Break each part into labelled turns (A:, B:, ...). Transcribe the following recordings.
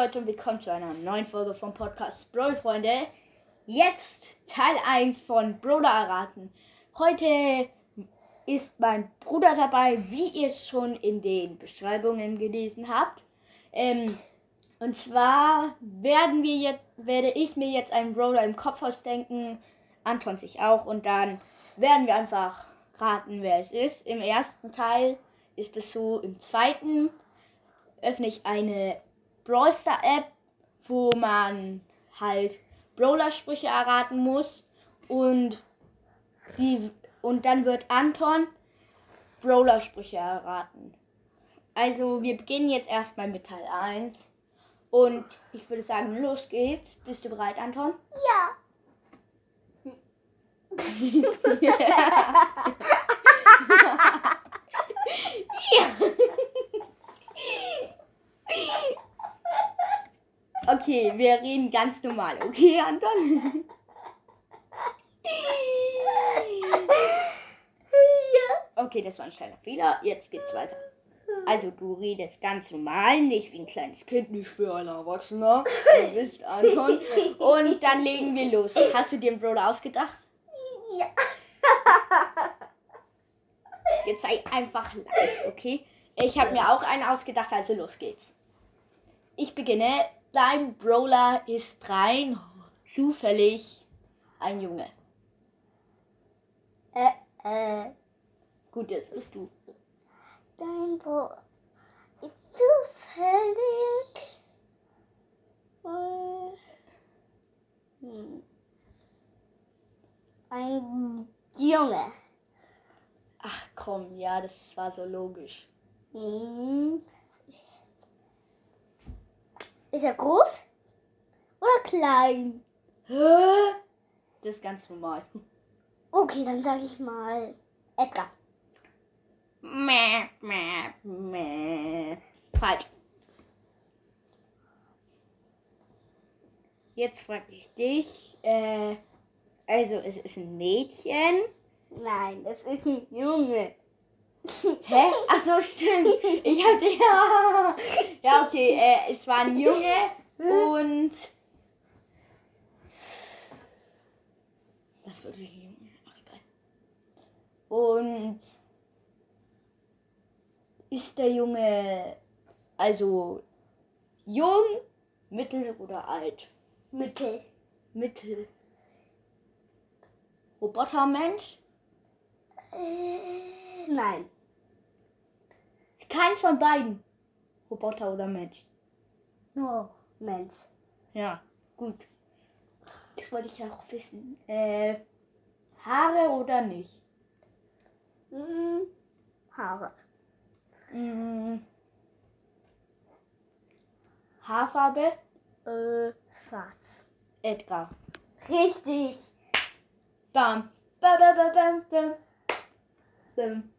A: Leute und willkommen zu einer neuen Folge vom Podcast Brawl Freunde. Jetzt Teil 1 von Bruder erraten. Heute ist mein Bruder dabei, wie ihr es schon in den Beschreibungen gelesen habt. Ähm, und zwar werden wir jetzt, werde ich mir jetzt einen Brawler im Kopf ausdenken, Anton sich auch und dann werden wir einfach raten, wer es ist. Im ersten Teil ist es so, im zweiten öffne ich eine Brawl Star App, wo man halt Brawler-Sprüche erraten muss und die und dann wird Anton Brawler-Sprüche erraten. Also wir beginnen jetzt erstmal mit Teil 1 und ich würde sagen, los geht's. Bist du bereit, Anton?
B: Ja.
A: Okay, wir reden ganz normal. Okay, Anton? Okay, das war ein kleiner Fehler. Jetzt geht's weiter. Also, du redest ganz normal, nicht wie ein kleines Kind, nicht für ein Erwachsener. Du bist Anton. Und dann legen wir los. Hast du dir einen Brawler ausgedacht?
B: Ja.
A: Jetzt sei einfach leise, okay? Ich habe mir auch einen ausgedacht, also los geht's. Ich beginne. Dein Brawler ist rein zufällig ein Junge.
B: Äh, äh.
A: Gut, jetzt bist du.
B: Dein Bro ist zufällig. hm, Ein Junge.
A: Ach komm, ja, das war so logisch.
B: Hm. Ist er groß oder klein?
A: Das ist ganz normal.
B: Okay, dann sage ich mal Edgar.
A: Mäh, mäh, mäh. Falsch. Jetzt frage ich dich. Äh, also, es ist ein Mädchen.
B: Nein, das ist ein Junge.
A: Hä? Ach so, stimmt. Ich hatte ja. Ja, okay. Äh, es war ein Junge und. Was wird ein Junge? Ach, egal. Und. Ist der Junge also jung, mittel oder alt?
B: Mittel.
A: Mittel. Robotermensch?
B: Äh, nein.
A: Keins von beiden. Roboter oder Mensch.
B: Nur Mensch.
A: Ja, gut. Das wollte ich ja auch wissen. Äh, Haare oder nicht?
B: Hm, Haare.
A: Mm, Haarfarbe?
B: Äh, schwarz.
A: Edgar.
B: Richtig.
A: Bam. Bam, bam, bam, bam, bam.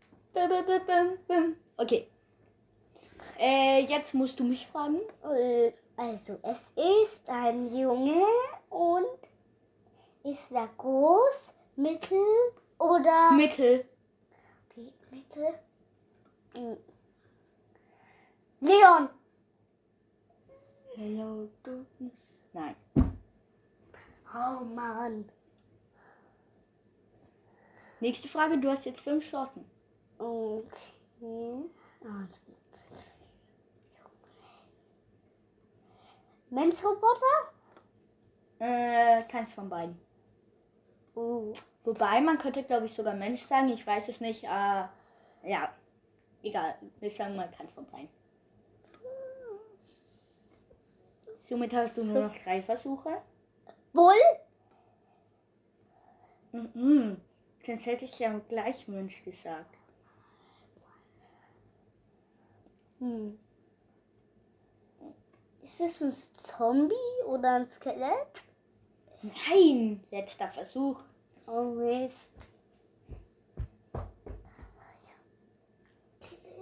A: Okay. Äh, jetzt musst du mich fragen.
B: Äh, Also, es ist ein Junge und ist er groß, mittel oder
A: Mittel.
B: Okay, mittel? Hm. Leon.
A: Hello, Darkness. Nein.
B: Oh Mann.
A: Nächste Frage. Du hast jetzt fünf Chancen.
B: Okay. Also. Menschroboter?
A: Äh, keins von beiden.
B: Oh.
A: Wobei, man könnte, glaube ich, sogar Mensch sagen. Ich weiß es nicht. Äh, ja, egal. Wir sagen mal keins von beiden. Somit hast du nur noch drei Versuche.
B: Bull?
A: Mhm. Sonst hätte ich ja gleich Mensch gesagt.
B: Hm. Ist es ein Zombie oder ein Skelett?
A: Nein, letzter Versuch.
B: Oh Mist.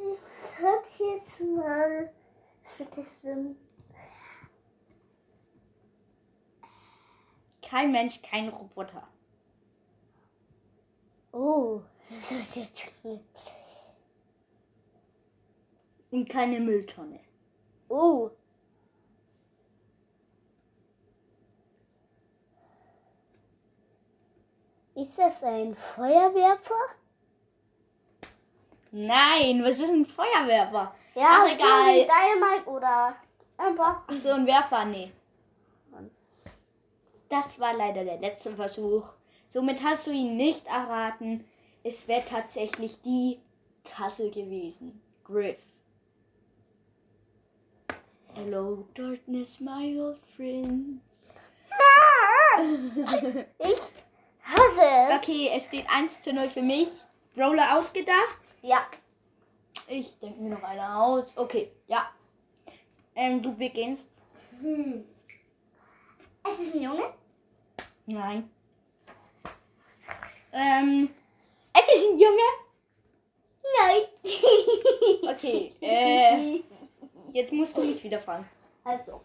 B: Ich sag jetzt mal, es wird denn?
A: Kein Mensch, kein Roboter.
B: Oh, es wird jetzt
A: und keine Mülltonne.
B: Oh. Ist das ein Feuerwerfer?
A: Nein, was ist ein Feuerwerfer?
B: Ja,
A: Ach, egal.
B: Dynamite oder ein
A: Ach so, ein Werfer, nee. Das war leider der letzte Versuch. Somit hast du ihn nicht erraten. Es wäre tatsächlich die Kasse gewesen. Griff. Hello, darkness, my old friend.
B: Ich hasse.
A: Okay, es steht 1 zu 0 für mich. Brawler ausgedacht.
B: Ja.
A: Ich denke mir noch einer aus. Okay, ja. Ähm, du beginnst.
B: Hm. Es ist ein Junge.
A: Nein. Ähm, es ist ein Junge.
B: Nein.
A: Okay, äh, jetzt musst du mich wieder fragen.
B: Also.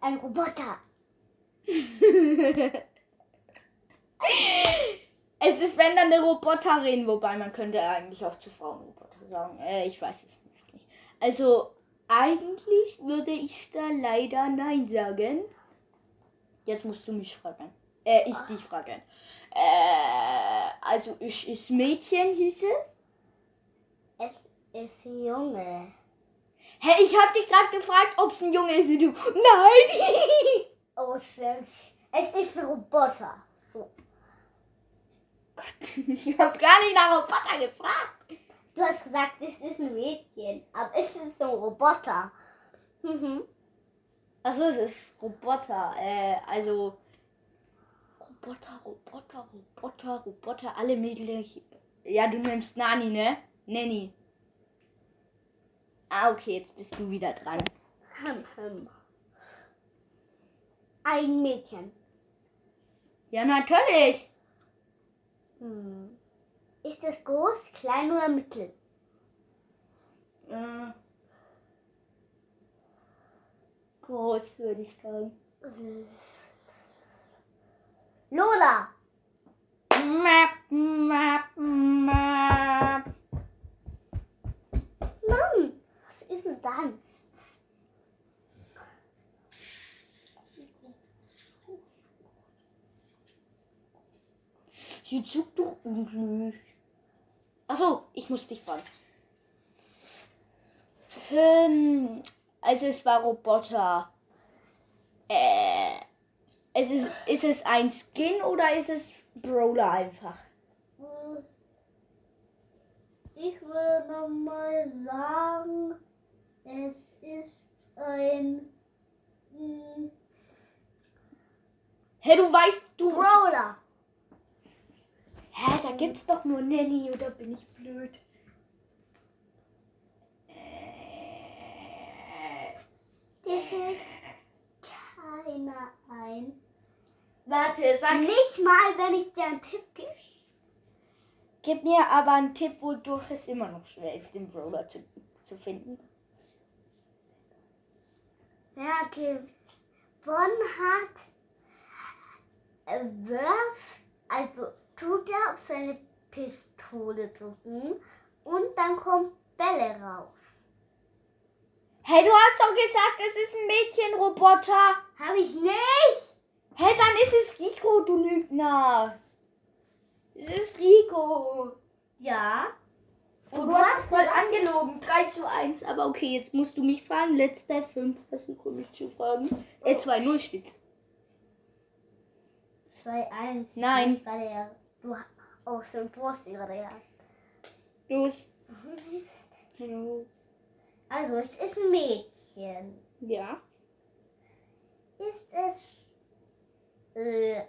B: Ein Roboter.
A: Es ist, wenn dann eine Roboterin, wobei man könnte eigentlich auch zu Frauen Roboter sagen. Äh, ich weiß es nicht. Also, eigentlich würde ich da leider Nein sagen. Jetzt musst du mich fragen. Äh, ich dich fragen. Äh, also, ich ist Mädchen, hieß es?
B: Es ist ein Junge.
A: Hä, ich hab dich gerade gefragt, ob es ein Junge ist und du. Nein!
B: Oh, ist, es ist ein Roboter. So.
A: Gott, ich hab gar nicht nach Roboter gefragt.
B: Du hast gesagt, es ist ein Mädchen, aber es ist ein Roboter. Mhm.
A: Achso, es ist Roboter. Äh, also. Roboter, Roboter, Roboter, Roboter, alle Mädchen. Ja, du nimmst Nani, ne? Nanny. Ah, okay, jetzt bist du wieder dran.
B: Hm, hm. Ein Mädchen.
A: Ja, natürlich.
B: Hm. Ist es groß, klein oder mittel?
A: Äh, groß, würde ich sagen.
B: Lola.
A: Map, map, map.
B: Mann, was ist denn dann?
A: Sie zuckt doch unglücklich. Achso, ich muss dich fragen. Ähm, also es war Roboter. Äh, es ist, ist es ein Skin oder ist es Brawler einfach?
B: Hm. Ich würde mal sagen, es ist ein hm,
A: Hä, du weißt, du...
B: Brawler.
A: Hä, da gibt's doch nur Nanny oder bin ich blöd?
B: Dir fällt keiner ein.
A: Warte, sag
B: Nicht mal, wenn ich dir einen Tipp gebe.
A: Gib mir aber einen Tipp, wodurch es immer noch schwer ist, den Brawler zu, zu finden.
B: Wer gewonnen hat, äh, wirft, also tut er auf seine Pistole drücken und dann kommt Bälle raus.
A: Hey, du hast doch gesagt, es ist ein Mädchenroboter.
B: Habe ich nicht?
A: Hey, dann ist es Rico, du Lügner. Es ist Rico.
B: Ja.
A: Und du hast voll angelogen. 3 zu 1. Aber okay, jetzt musst du mich fragen. Letzter 5 Versuche mich zu fragen. Äh, 2-0 steht's.
B: 2-1.
A: Nein.
B: Du oh, du hast die gerade ja.
A: Los. Hallo.
B: Also, es ist ein Mädchen.
A: Ja.
B: Ist es. Äh.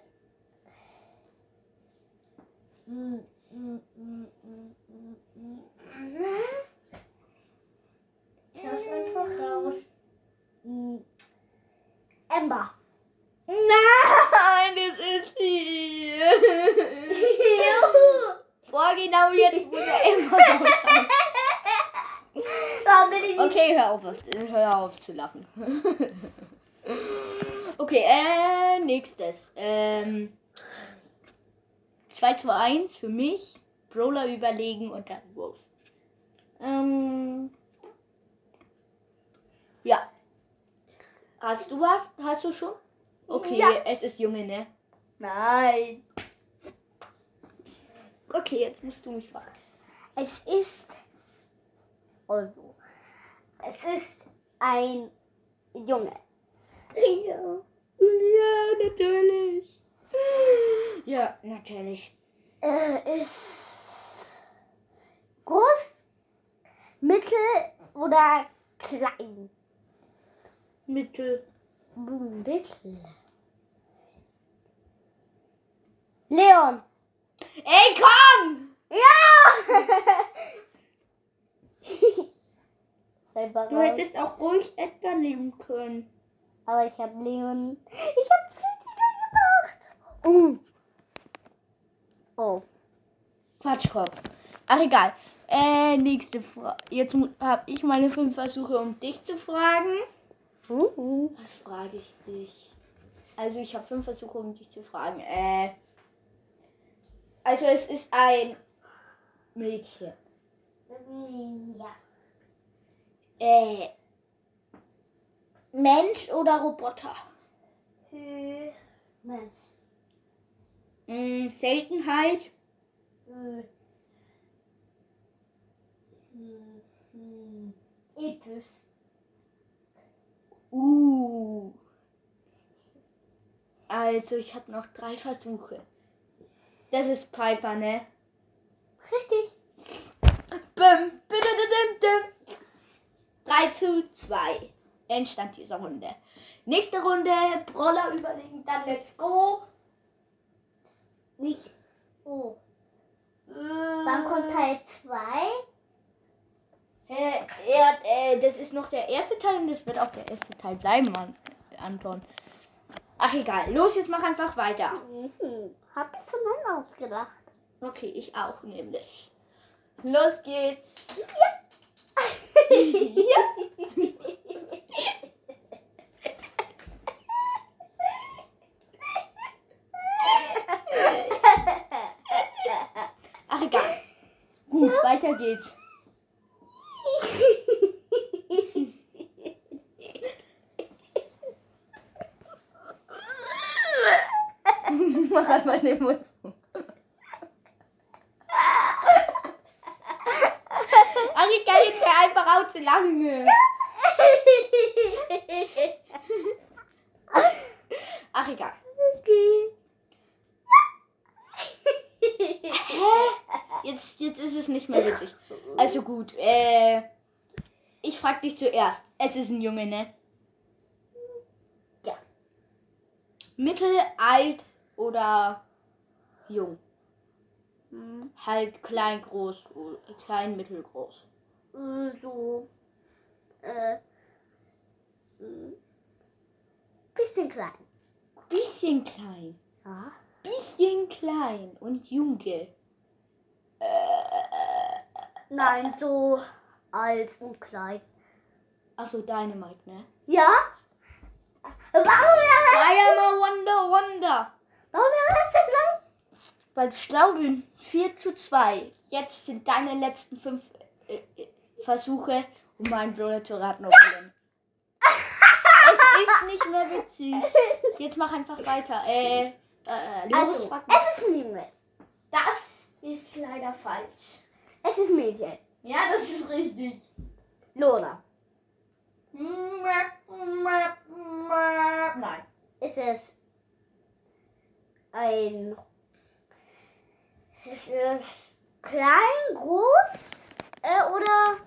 B: mm, mm, mm, mm. Ich hab's einfach raus. Mm. Ember.
A: Nein, das ist sie.
B: Juhu.
A: Boah, genau jetzt muss er immer noch.
B: Warum bin ich nicht?
A: Okay, hör auf, hör auf zu lachen. okay, äh, nächstes. Ähm, 2 zu 1 für mich. Brawler überlegen und dann Rose. Ähm, ja. Hast du was? Hast du schon? Okay,
B: Ja.
A: es ist Junge, ne?
B: Nein.
A: Okay, jetzt musst du mich fragen.
B: Es ist. Also. Es ist ein Junge.
A: Ja. Ja, natürlich. Ja, natürlich.
B: Er ist groß, mittel oder klein?
A: Mittel.
B: Mittel. Leon.
A: Ey, komm!
B: Ja!
A: Du hättest auch ruhig Edgar nehmen können.
B: Aber ich habe Leon. Ich habe es richtig gemacht. Uh. Oh.
A: Quatschkopf. Ach, egal. Äh, nächste Frage. Jetzt habe ich meine fünf Versuche, um dich zu fragen.
B: Uh.
A: Was frage ich dich? Also, ich habe fünf Versuche, um dich zu fragen. Äh. Also, es ist ein Mädchen.
B: Ja.
A: Äh. Mensch oder Roboter?
B: Mensch.
A: Hm, Seltenheit.
B: Episch.
A: Uh. Also, ich habe noch drei Versuche. Das ist Piper, ne?
B: Richtig.
A: Bim, bidididim, dim. 3 zu 2. Endstand dieser Runde. Nächste Runde, Brawler überlegen, dann let's go.
B: Nicht. Oh.
A: Wann
B: Wann kommt Teil 2?
A: Hä, ja, äh, das ist noch der erste Teil und das wird auch der erste Teil bleiben, Mann, Anton. Ach egal, los, jetzt mach einfach weiter.
B: Mhm. Hab ich so lange ausgedacht.
A: Okay, ich auch nämlich. Los geht's. Ach egal. Gut, weiter geht's. Mach Mund zu. Ach egal, jetzt hör einfach auf zu lachen. Ach egal.
B: okay.
A: Jetzt, jetzt ist es nicht mehr witzig. Also gut, äh. Ich frag dich zuerst. Es ist ein Junge, ne?
B: Ja.
A: Mittel, alt oder jung?
B: Hm,
A: Halt klein, groß, o- klein, mittelgroß.
B: äh, So. Äh. hm. Bisschen klein.
A: Bisschen klein.
B: Ja.
A: Bisschen klein und Junge.
B: Nein, so alt und klein.
A: Achso, Dynamite, ne?
B: Ja? Warum er
A: I am a Wonder Wonder.
B: Warum er so klein?
A: Weil ich bin. 4 zu 2. Jetzt sind deine letzten fünf äh, äh, Versuche, um meinen Bruder zu raten. Robin. es ist nicht mehr witzig. Jetzt mach einfach weiter. Äh, äh,
B: Also, es ist ein Junge.
A: Das ist leider falsch.
B: Es ist ein Mädchen.
A: Ja, das ist richtig.
B: Lola.
A: Nein.
B: Ist es ein. Ist es klein, groß äh, oder.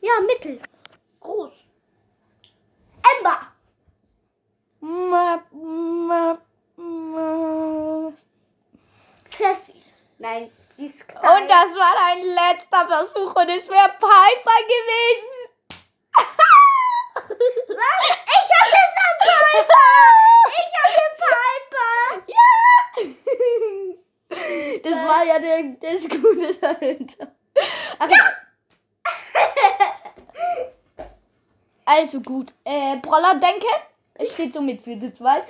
B: Ja, mittel.
A: Groß.
B: Ember. Jessie. Nein, die ist klein.
A: Und das war dein letzter Versuch und es wäre Piper gewesen.
B: Was? Ich hab gesagt Piper! Ich hab den Piper!
A: Ja! Ja der, das Gute dahinter. Ach ja. Also gut. Äh, Brawler denke. Es steht somit für die zwei.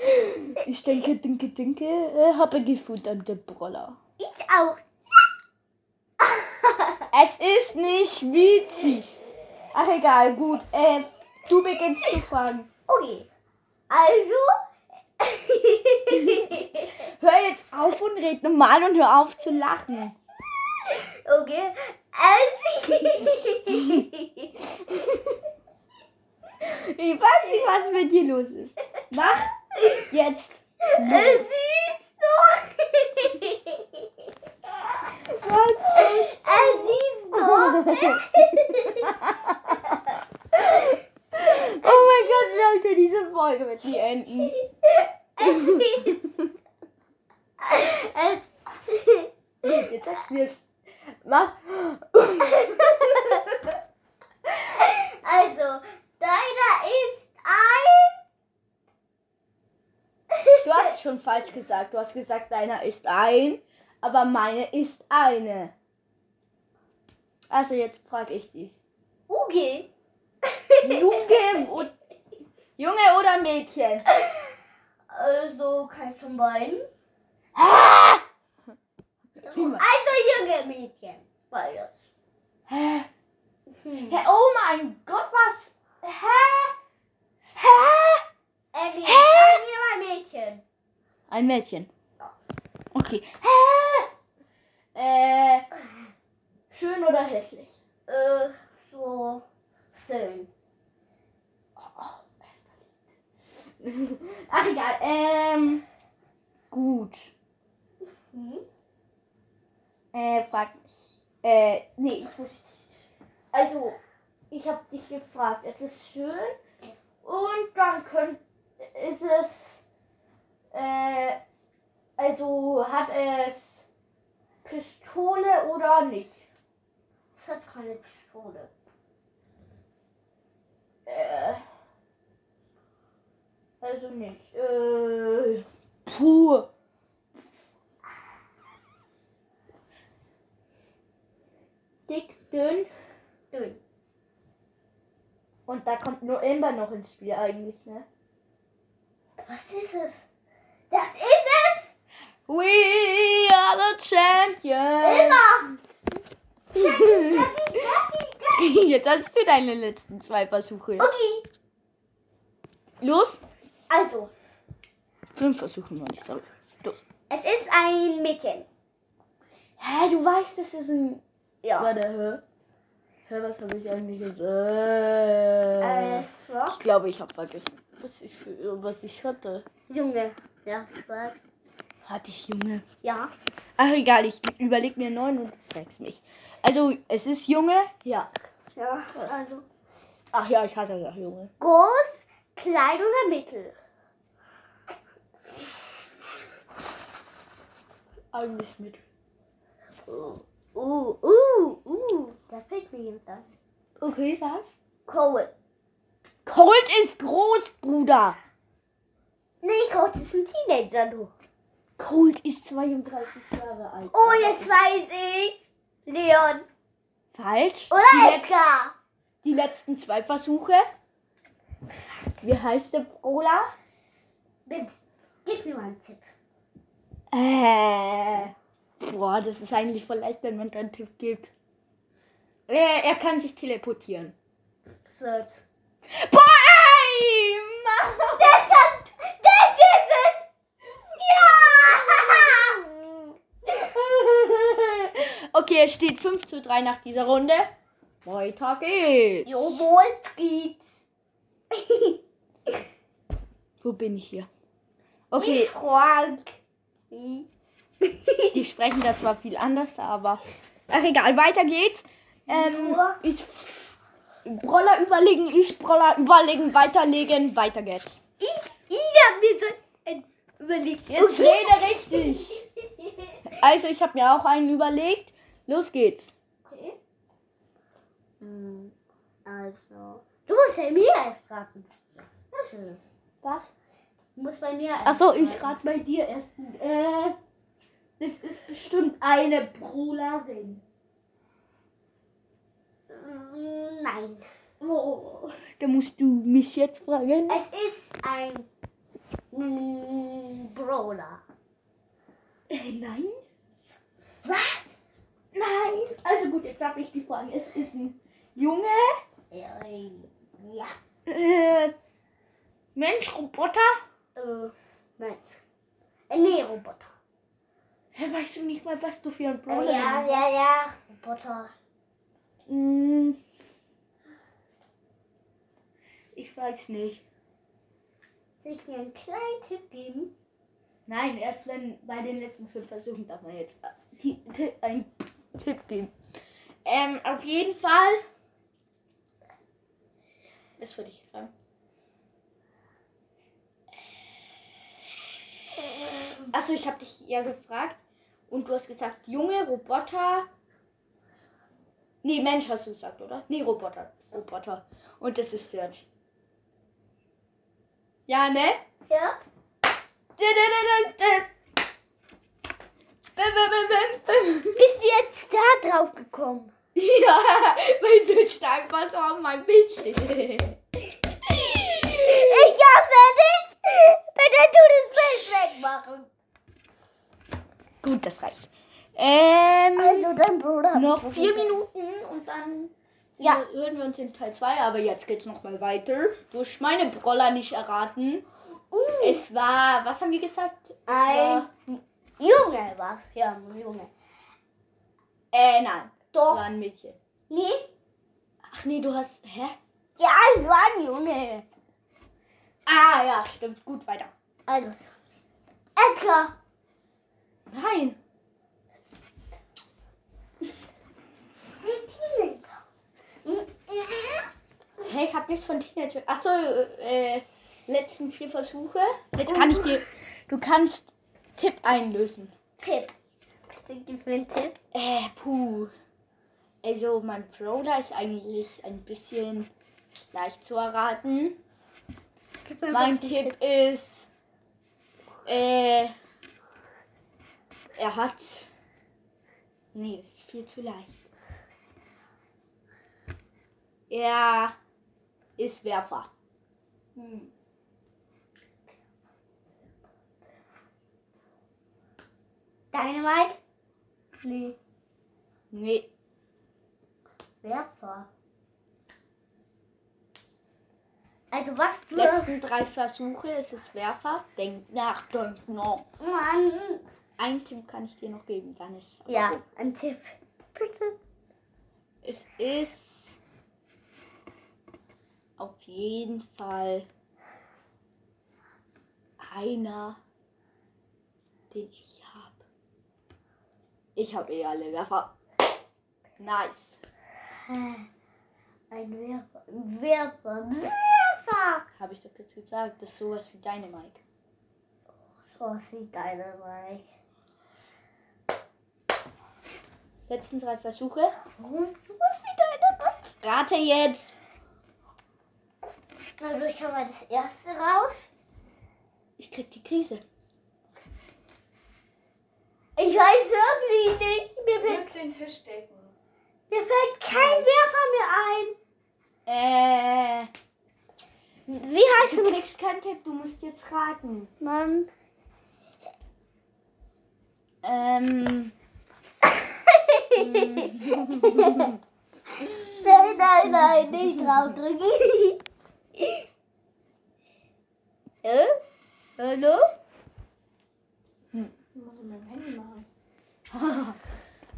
A: Ich denke, denke, denke. Äh, habe gefuttert, der Brawler.
B: Ich auch.
A: Es ist nicht witzig. Ach egal, gut. Äh, du beginnst zu fragen.
B: Okay. Also.
A: Hör jetzt auf und red normal und hör auf zu lachen.
B: Okay.
A: Ich weiß nicht, was mit dir los ist. Mach jetzt
B: ist doch.
A: Was?
B: Es ist doch.
A: Oh mein Gott, Leute, diese Folge wird nie enden.
B: Es ist. Es.
A: Jetzt sagst du jetzt. Mach.
B: Also, deiner ist ein.
A: Du hast schon falsch gesagt. Du hast gesagt, deiner ist ein, aber meine ist eine. Also jetzt frage ich dich.
B: Uge.
A: Junge, o- Junge oder Mädchen?
B: Also, kein von beiden.
A: Ah!
B: Also, junge Mädchen. Beides.
A: Hä?
B: Hm.
A: Hä? Oh mein Gott, was? Hä? Hä?
B: Ellie,
A: Hä?
B: mal Mädchen.
A: Ein Mädchen. Okay. Hä? Äh, schön oder hässlich?
B: Äh, so. Schön.
A: Ach egal. Ähm, gut.
B: Hm?
A: Äh, frag mich. Äh, nee, ich muss. Also, ich habe dich gefragt. Es ist schön. Und dann könnt, ist es. Äh, also hat es Pistole oder nicht?
B: Es hat keine Pistole.
A: Äh, also nicht. Äh, puh. Dick, dünn.
B: Dünn.
A: Und da kommt nur Ember noch ins Spiel eigentlich, ne?
B: Was ist es? Das ist es!
A: We are the champions.
B: Immer!
A: Jetzt hast du deine letzten zwei Versuche.
B: Okay.
A: Los.
B: Also,
A: Fünf Versuche noch nicht. Sorry. Los.
B: es ist ein Mädchen.
A: Hä, du weißt, das ist ein.
B: Ja.
A: Warte, hä? Hä, was habe ich eigentlich gesagt?
B: Äh,
A: Ich
B: was?
A: glaube, ich habe vergessen, was ich, für, was ich hatte.
B: Junge. Ja, was?
A: Hatte ich Junge?
B: Ja.
A: Ach, egal, ich überlege mir neun und du fragst mich. Also, es ist Junge? Ja.
B: Ja,
A: Was?
B: also.
A: Ach ja, ich hatte ja Junge.
B: Groß, klein oder mittel?
A: Eigentlich mit.
B: Uh, uh, uh, uh. Da fällt mir jemand an.
A: Okay, sag's.
B: Cole.
A: Colt ist groß, Bruder.
B: Nee, Cole ist ein Teenager, du.
A: Colt ist 32 Jahre alt.
B: Oh, jetzt weiß ich. Leon.
A: Falsch.
B: Oder
A: die, letz
B: Edgar.
A: die letzten zwei Versuche. Wie heißt der Brawler?
B: Bitte, Gib mir mal einen Tipp.
A: Äh. Boah, das ist eigentlich voll leicht, wenn man einen Tipp gibt. Er, er kann sich teleportieren.
B: Search.
A: Bam!
B: Das, hat, das ist es. Ja.
A: Okay, es steht 5 zu 3 nach dieser Runde. Weiter geht's.
B: Jawohl, gibt's.
A: Wo bin ich hier?
B: Okay.
A: Okay,
B: Frank.
A: die sprechen da zwar viel anders, aber. Ach egal, weiter geht's. Ähm, ich. Broller überlegen, ich Broller überlegen, weiterlegen, weiter geht's.
B: Ich, ich hab mir so überlegt.
A: Jetzt rede richtig. Also, ich habe mir auch einen überlegt. Los geht's.
B: Okay. Hm, Also. Du musst bei mir erst raten. Was?
A: Was?
B: Du musst bei mir erst
A: Achso, ich rate bei dir erst. Äh, das ist bestimmt eine Brawlerin.
B: Mm, Nein.
A: Oh, da musst du mich jetzt fragen.
B: Es ist ein mm, Brawler.
A: Äh, nein?
B: Was?
A: Nein. Also gut, jetzt habe ich die Frage. Es ist ein Junge,
B: Ja.
A: äh, Mensch, Roboter.
B: Äh, Mensch. Äh, nee, Roboter.
A: Hä, weißt du nicht mal, was du für ein
B: Äh,
A: Brawler
B: ja, ja, ja. Roboter.
A: Mm. Ich weiß nicht.
B: Soll ich dir einen kleinen Tipp geben?
A: Nein, erst wenn bei den letzten fünf Versuchen darf man jetzt äh, einen Tipp geben. Ähm, auf jeden Fall. Was würde ich jetzt sagen? Achso, ich habe dich ja gefragt und du hast gesagt, junge Roboter. Nee, Mensch hast du gesagt, oder? Nee, Roboter. Roboter. Und das ist Search. Ja, ne?
B: Ja. Bist du jetzt da drauf gekommen?
A: Ja, weil du steif was auf mein Bildschirm.
B: Ich hoffe nicht. Bitte tu das Bild wegmachen.
A: Gut, das reicht. Ähm,
B: Also dein Bruder.
A: noch vier. Minuten und dann
B: Ja.
A: wir, hören wir uns in Teil 2. Aber jetzt geht's noch mal weiter. Du hast meine Broller nicht erraten.
B: Uh,
A: Es war, was haben wir gesagt? Es
B: Ein
A: war,
B: Junge was? Ja, ein Junge.
A: äh, nein.
B: Doch.
A: war ein Mädchen.
B: Nee?
A: Ach nee, du hast, hä?
B: Ja, es war ein Junge.
A: Ah, ja, stimmt. Gut, weiter.
B: Also. Edgar.
A: Nein. Hey, ich hab nichts von Teenager. Achso, äh, letzten vier Versuche. Jetzt kann ich dir. Du kannst Tipp einlösen.
B: Tipp. Ihr für einen Tipp?
A: Äh, puh. Also, mein Brawler ist eigentlich ein bisschen leicht zu erraten. Mein Tipp ist. Äh. Er hat. Nee, ist viel zu leicht. Er ist Werfer.
B: Hm. Dynamite? Nee.
A: Nee.
B: Werfer. Also was für...
A: Letzten drei Versuche ist es Werfer. Denk nach, denk noch.
B: Mann.
A: Ein Tipp kann ich dir noch geben, dann ist es
B: Ja,
A: gut.
B: ein Tipp. Bitte.
A: Es ist auf jeden Fall einer, den ich. Ich habe eh alle Werfer. Nice.
B: Ein Werfer. Ein Werfer. Werfer.
A: Habe ich doch jetzt gesagt. Das ist sowas wie deine Mike.
B: So sieht Dynamite.
A: Letzten drei Versuche.
B: Warum so was wie Dynamite?
A: Rate jetzt.
B: Also ich habe mal das erste raus.
A: Ich krieg die Krise.
B: Ich weiß wirklich nicht. Mir
C: Du musst den Tisch decken.
B: mir fällt kein Werfer mehr ein.
A: Äh,
B: Wie heißt
A: du kriegst keinen Tipp. Du musst jetzt raten.
B: man?
A: Ähm.
B: Nein, nein, nein, nicht draufdrücken. äh? Hallo?
C: Ich muss meinem Handy machen.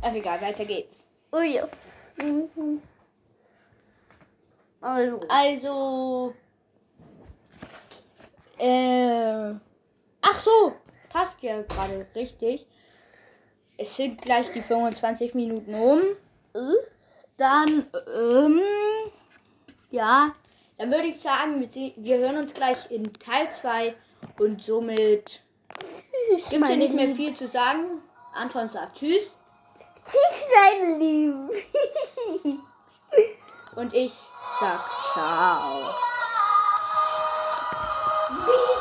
A: Ach egal, weiter geht's.
B: Oh ja. Mhm. Also.
A: Also. Äh. Ach so, passt ja gerade richtig. Es sind gleich die 25 Minuten um. Äh, Dann, ähm, ja, dann würde ich sagen, wir, hören uns gleich in Teil 2 und somit gibt es ja nicht mehr viel zu sagen. Anton sagt Tschüss
B: Tschüss, dein Lieben.
A: und ich sag Ciao.